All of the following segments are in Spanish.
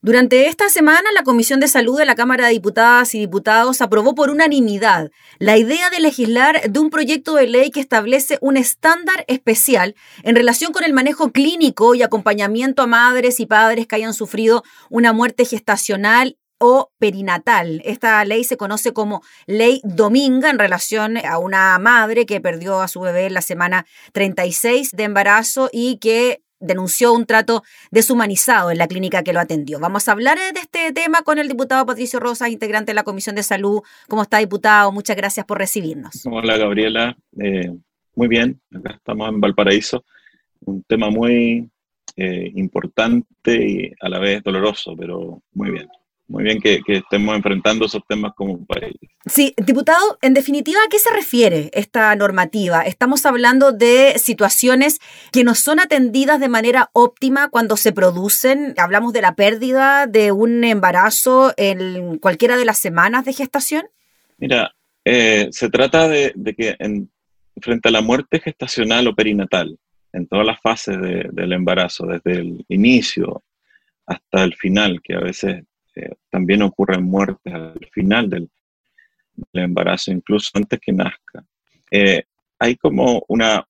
Durante esta semana, la Comisión de Salud de la Cámara de Diputadas y Diputados aprobó por unanimidad la idea de legislar de un proyecto de ley que establece un estándar especial en relación con el manejo clínico y acompañamiento a madres y padres que hayan sufrido una muerte gestacional o perinatal. Esta ley se conoce como Ley Dominga en relación a una madre que perdió a su bebé en la semana 36 de embarazo y que denunció un trato deshumanizado en la clínica que lo atendió. Vamos a hablar de este tema con el diputado Patricio Rosas, integrante de la Comisión de Salud. ¿Cómo está, diputado? Muchas gracias por recibirnos. Hola, Gabriela. Eh, muy bien, acá estamos en Valparaíso. Un tema muy eh, importante y a la vez doloroso, pero muy bien muy bien que, estemos enfrentando esos temas como un país. Sí, diputado, en definitiva, ¿a qué se refiere esta normativa? Estamos hablando de situaciones que no son atendidas de manera óptima cuando se producen. Hablamos de la pérdida de un embarazo en cualquiera de las semanas de gestación. Mira, eh, se trata de, que en, frente a la muerte gestacional o perinatal, en todas las fases del embarazo, desde el inicio hasta el final, que a veces también ocurren muertes al final del, embarazo, incluso antes que nazca. Eh, hay como una,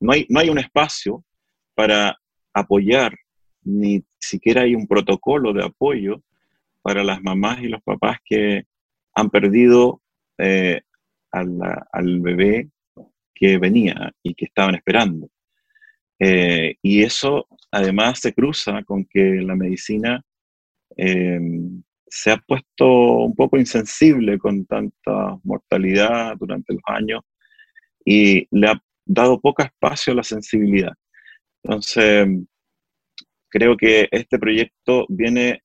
no hay, no hay un espacio para apoyar, ni siquiera hay un protocolo de apoyo para las mamás y los papás que han perdido eh, al, bebé que venía y que estaban esperando. Eh, y eso además se cruza con que la medicina Em, se ha puesto un poco insensible con tanta mortalidad durante los años y le ha dado poco espacio a la sensibilidad. Entonces, creo que este proyecto viene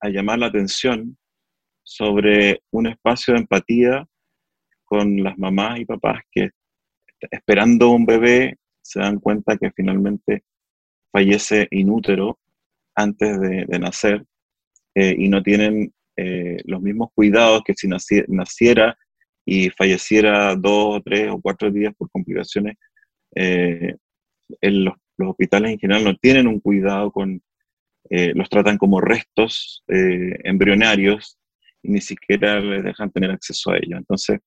a llamar la atención sobre un espacio de empatía con las mamás y papás que esperando un bebé se dan cuenta que finalmente fallece inútero antes de nacer eh, y no tienen eh, los mismos cuidados que si naciera y falleciera dos, tres o cuatro días por complicaciones. Eh, los, hospitales en general no tienen un cuidado con, los tratan como restos embrionarios y ni siquiera les dejan tener acceso a ellos. Entonces,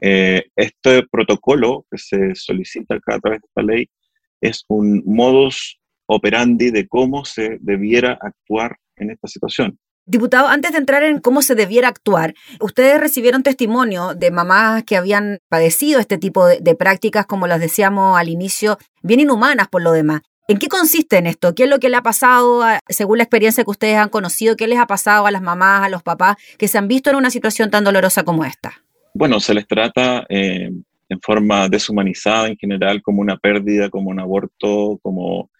este protocolo que se solicita acá a través de esta ley es un modus operandi de cómo se debiera actuar en esta situación. Diputado, antes de entrar en cómo se debiera actuar, ustedes recibieron testimonio de mamás que habían padecido este tipo de, prácticas, como las decíamos al inicio, bien inhumanas por lo demás. ¿En qué consiste en esto? ¿Qué es lo que le ha pasado, según la experiencia que ustedes han conocido, qué les ha pasado a las mamás, a los papás que se han visto en una situación tan dolorosa como esta? Bueno, se les trata eh, en forma deshumanizada en general, como una pérdida, como un aborto, como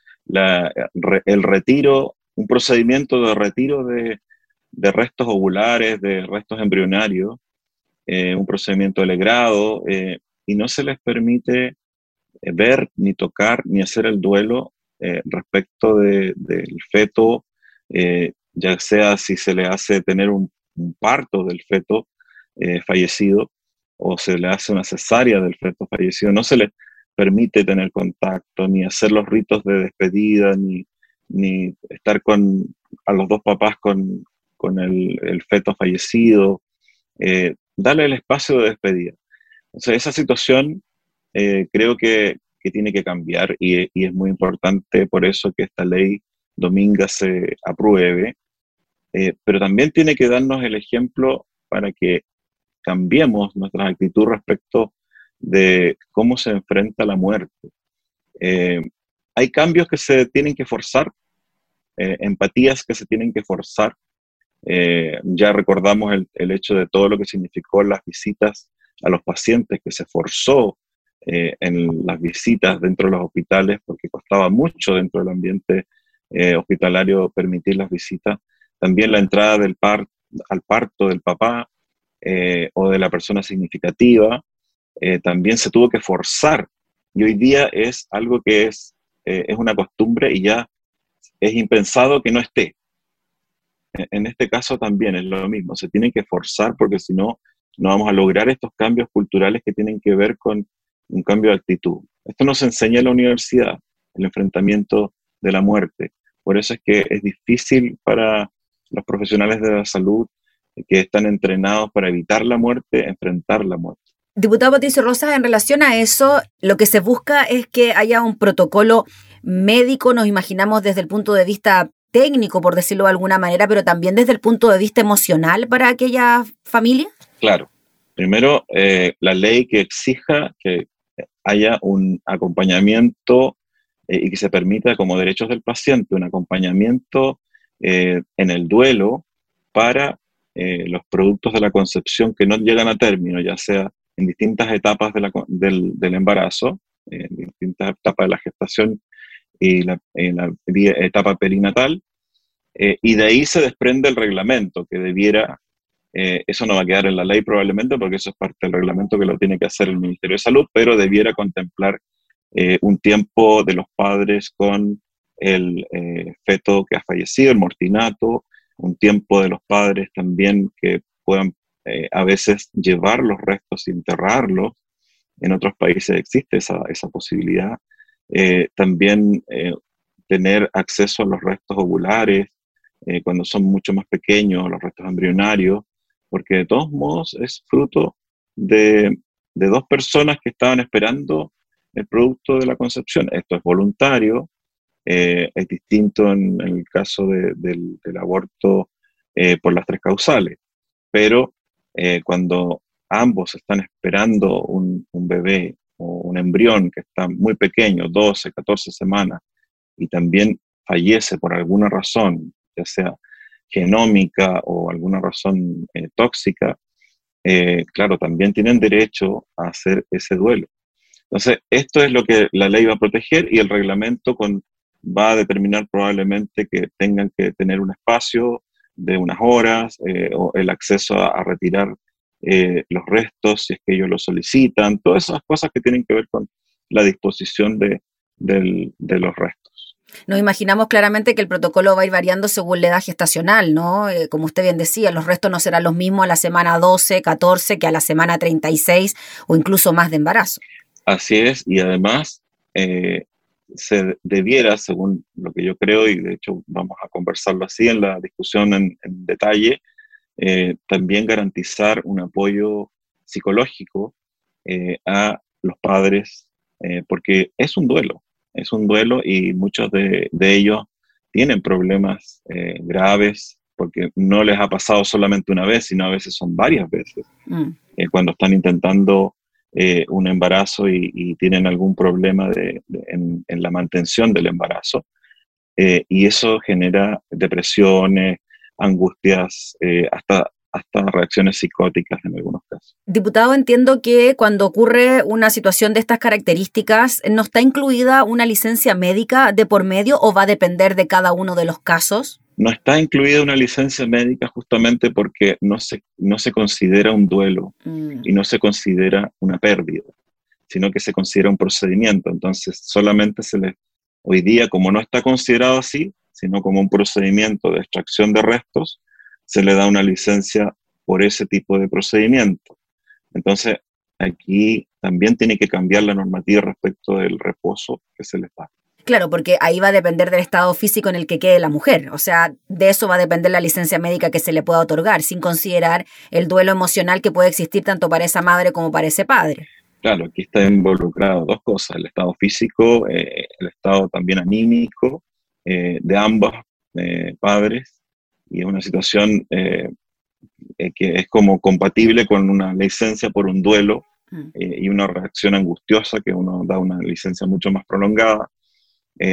el retiro, un procedimiento de retiro de, de restos ovulares, de restos embrionarios, eh, un procedimiento de legrado, eh, y no se les permite eh, ver, ni tocar, ni hacer el duelo respecto del feto, ya sea si se le hace tener un, parto del feto fallecido o se le hace una cesárea del feto fallecido, no se les permite tener contacto, ni hacer los ritos de despedida, ni, ni estar con a los dos papás con, con el, feto fallecido, eh, darle el espacio de despedida. Entonces, esa situación eh, creo que, tiene que cambiar y, es muy importante por eso que esta ley dominga se apruebe, eh, pero también tiene que darnos el ejemplo para que cambiemos nuestra actitud respecto de cómo se enfrenta la muerte. Hay cambios que se tienen que forzar, empatías que se tienen que forzar eh, ya recordamos el, hecho de todo lo que significó las visitas a los pacientes, que se forzó eh, en las visitas dentro de los hospitales, porque costaba mucho dentro del ambiente eh, hospitalario permitir las visitas. También la entrada del par, al parto del papá o de la persona significativa, también se tuvo que forzar. Y hoy día es algo que es, es una costumbre y ya es impensado que no esté. En este caso también es lo mismo, se tiene que forzar porque si no, no vamos a lograr estos cambios culturales que tienen que ver con un cambio de actitud. Esto nos enseña en la universidad, el enfrentamiento de la muerte. Por eso es que es difícil para los profesionales de la salud que están entrenados para evitar la muerte, enfrentar la muerte. Diputado Patricio Rosas, en relación a eso, lo que se busca es que haya un protocolo médico, nos imaginamos desde el punto de vista técnico, por decirlo de alguna manera, pero también desde el punto de vista emocional para aquella familia? Claro. Primero, eh, la ley que exija que haya un acompañamiento eh, y que se permita como derechos del paciente un acompañamiento eh, en el duelo para los productos de la concepción que no llegan a término, ya sea en distintas etapas del, del, embarazo, en distintas etapas de la gestación y la, en la etapa perinatal, eh, y de ahí se desprende el reglamento que debiera, eh, eso no va a quedar en la ley probablemente porque eso es parte del reglamento que lo tiene que hacer el Ministerio de Salud, pero debiera contemplar eh, un tiempo de los padres con el feto que ha fallecido, el mortinato, un tiempo de los padres también que puedan a veces llevar los restos y enterrarlos. En otros países existe esa, esa posibilidad. Eh, también eh, tener acceso a los restos ovulares eh, cuando son mucho más pequeños, los restos embrionarios, porque de todos modos es fruto de, de dos personas que estaban esperando el producto de la concepción. Esto es voluntario, es distinto en, el caso del, del, aborto por las tres causales, pero cuando ambos están esperando un, un, bebé o un embrión que está muy pequeño, 12, 14 semanas, y también fallece por alguna razón, ya sea genómica o alguna razón eh, tóxica, eh, claro, también tienen derecho a hacer ese duelo. Entonces, esto es lo que la ley va a proteger y el reglamento con, va a determinar probablemente que tengan que tener un espacio de unas horas eh, o el acceso a retirar eh, los restos, si es que ellos lo solicitan, todas esas cosas que tienen que ver con la disposición de, los restos. Nos imaginamos claramente que el protocolo va a ir variando según la edad gestacional, ¿no? Eh, como usted bien decía, los restos no serán los mismos a la semana 12, 14 que a la semana 36 o incluso más de embarazo. Así es, y además eh, se debiera, según lo que yo creo, y de hecho vamos a conversarlo así en la discusión en detalle, eh, también garantizar un apoyo psicológico eh, a los padres, eh, porque es un duelo, es un duelo y muchos de, ellos tienen problemas graves porque no les ha pasado solamente una vez, sino a veces son varias veces, mm. cuando están intentando un embarazo y, tienen algún problema en, en, la mantención del embarazo. y eso genera depresiones, angustias, eh, hasta, hasta reacciones psicóticas en algunos casos. Diputado, entiendo que cuando ocurre una situación de estas características, ¿no está incluida una licencia médica de por medio o va a depender de cada uno de los casos? No está incluida una licencia médica justamente porque no se, no se considera un duelo mm. y no se considera una pérdida, sino que se considera un procedimiento. Entonces, solamente se le, hoy día, como no está considerado así, sino como un procedimiento de extracción de restos, se le da una licencia por ese tipo de procedimiento. Entonces, aquí también tiene que cambiar la normativa respecto del reposo que se le da. Claro, porque ahí va a depender del estado físico en el que quede la mujer. O sea, de eso va a depender la licencia médica que se le pueda otorgar, sin considerar el duelo emocional que puede existir tanto para esa madre como para ese padre. Claro, aquí está involucrado dos cosas, el estado físico, eh, el estado también anímico eh, de ambos eh, padres y es una situación que es como compatible con una licencia por un duelo mm. y una reacción angustiosa que uno da una licencia mucho más prolongada,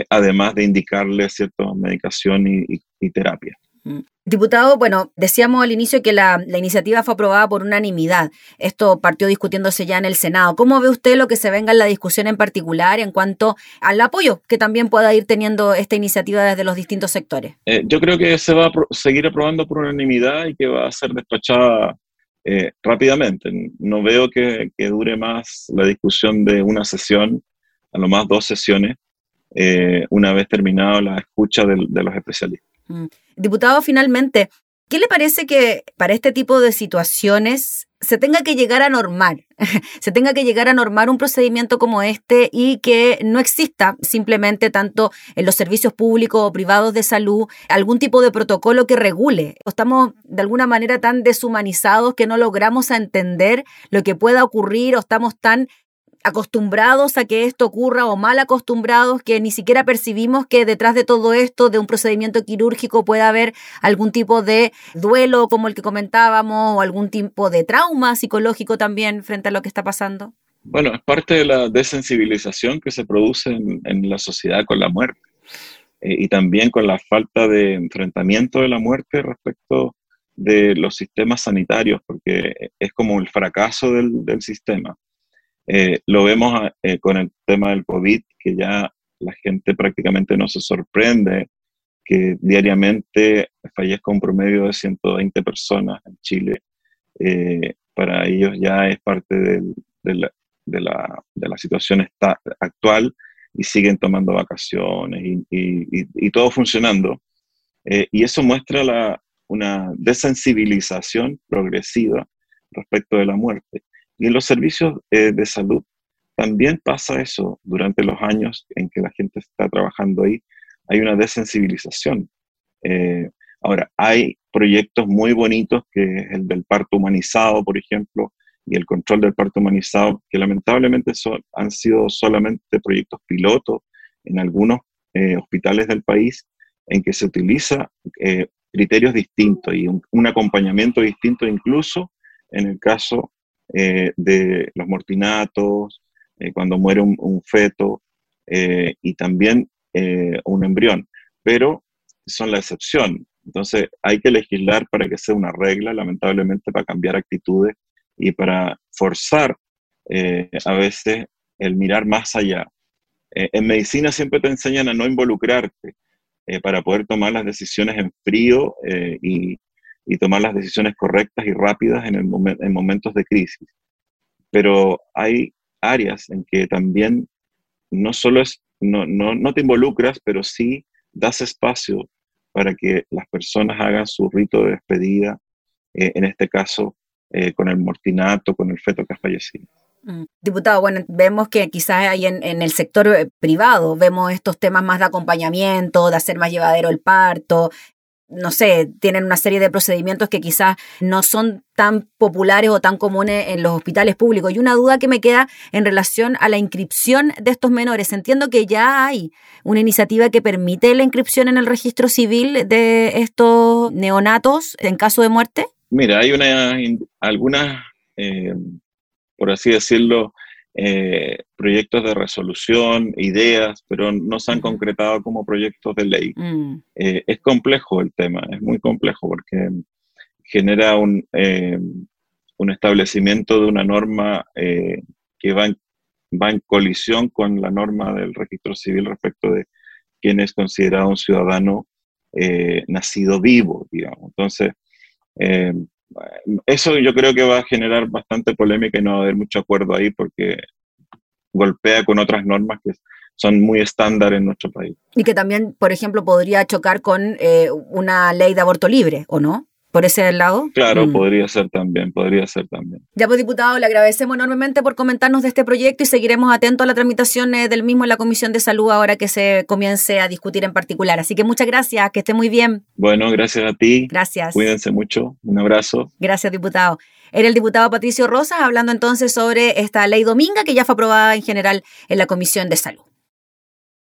además de indicarle cierta medicación y terapia. Mm. Diputado, bueno, decíamos al inicio que la, iniciativa fue aprobada por unanimidad. Esto partió discutiéndose ya en el Senado. ¿Cómo ve usted lo que se venga en la discusión en particular en cuanto al apoyo que también pueda ir teniendo esta iniciativa desde los distintos sectores? Eh, yo creo que se va a seguir aprobando por unanimidad y que va a ser despachada eh, rápidamente. No veo que, dure más la discusión de una sesión, a lo más dos sesiones, eh, una vez terminada la escucha de los especialistas. Mm. Diputado, finalmente, ¿qué le parece que para este tipo de situaciones se tenga que llegar a normar, se tenga que llegar a normar un procedimiento como este y que no exista simplemente tanto en los servicios públicos o privados de salud algún tipo de protocolo que regule. Estamos de alguna manera tan deshumanizados que no logramos entender lo que pueda ocurrir o estamos tan acostumbrados a que esto ocurra o mal acostumbrados que ni siquiera percibimos que detrás de todo esto, de un procedimiento quirúrgico, pueda haber algún tipo de duelo como el que comentábamos o algún tipo de trauma psicológico también frente a lo que está pasando? Bueno, es parte de la desensibilización que se produce en, la sociedad con la muerte eh, y también con la falta de enfrentamiento de la muerte respecto de los sistemas sanitarios, porque es como el fracaso del, del sistema. Eh, lo vemos eh, con el tema del COVID, que ya la gente prácticamente no se sorprende que diariamente fallezca un promedio de 120 personas en Chile. Eh, para ellos ya es parte de, la, de, la, situación actual y siguen tomando vacaciones y, y, todo funcionando. y eso muestra la, una desensibilización progresiva respecto de la muerte. Y en los servicios eh, de salud también pasa eso durante los años en que la gente está trabajando ahí. Hay una desensibilización. Eh, ahora, hay proyectos muy bonitos, que es el del parto humanizado, por ejemplo, y el control del parto humanizado, que lamentablemente son, han sido solamente proyectos pilotos en algunos eh, hospitales del país, en que se utiliza criterios distintos y un, un, acompañamiento distinto incluso en el caso eh, de los mortinatos, eh, cuando muere un, feto eh, y también un embrión, pero son la excepción. Entonces hay que legislar para que sea una regla, lamentablemente, para cambiar actitudes y para forzar a veces el mirar más allá. en medicina siempre te enseñan a no involucrarte para poder tomar las decisiones en frío y, y tomar las decisiones correctas y rápidas en, el en momentos de crisis. Pero hay áreas en que también no solo es, no, no, no te involucras, pero sí das espacio para que las personas hagan su rito de despedida, eh, en este caso eh, con el mortinato, con el feto que ha fallecido. Mm. Diputado, bueno, vemos que quizás hay en, en, el sector eh, privado, vemos estos temas más de acompañamiento, de hacer más llevadero el parto, no sé, tienen una serie de procedimientos que quizás no son tan populares o tan comunes en los hospitales públicos. Y una duda que me queda en relación a la inscripción de estos menores. Entiendo que ya hay una iniciativa que permite la inscripción en el registro civil de estos neonatos en caso de muerte. Mira, hay una, algunas, eh, por así decirlo, eh, proyectos de resolución, ideas, pero no se han concretado como proyectos de ley. Mm. Eh, es complejo el tema, es muy complejo porque genera un, eh, un establecimiento de una norma que va en, va en colisión con la norma del registro civil respecto de quién es considerado un ciudadano nacido vivo, digamos. Entonces, eso yo creo que va a generar bastante polémica y no va a haber mucho acuerdo ahí porque golpea con otras normas que son muy estándar en nuestro país. Y que también, por ejemplo, podría chocar con eh, una ley de aborto libre, ¿o no? Por ese lado? Claro, mm. podría ser también, podría ser también. Ya pues, diputado, le agradecemos enormemente por comentarnos de este proyecto y seguiremos atentos a la tramitación del mismo en la Comisión de Salud ahora que se comience a discutir en particular. Así que muchas gracias, que esté muy bien. Bueno, gracias a ti. Gracias. Cuídense mucho. Un abrazo. Gracias, diputado. Era el diputado Patricio Rosas hablando entonces sobre esta ley dominga que ya fue aprobada en general en la Comisión de Salud.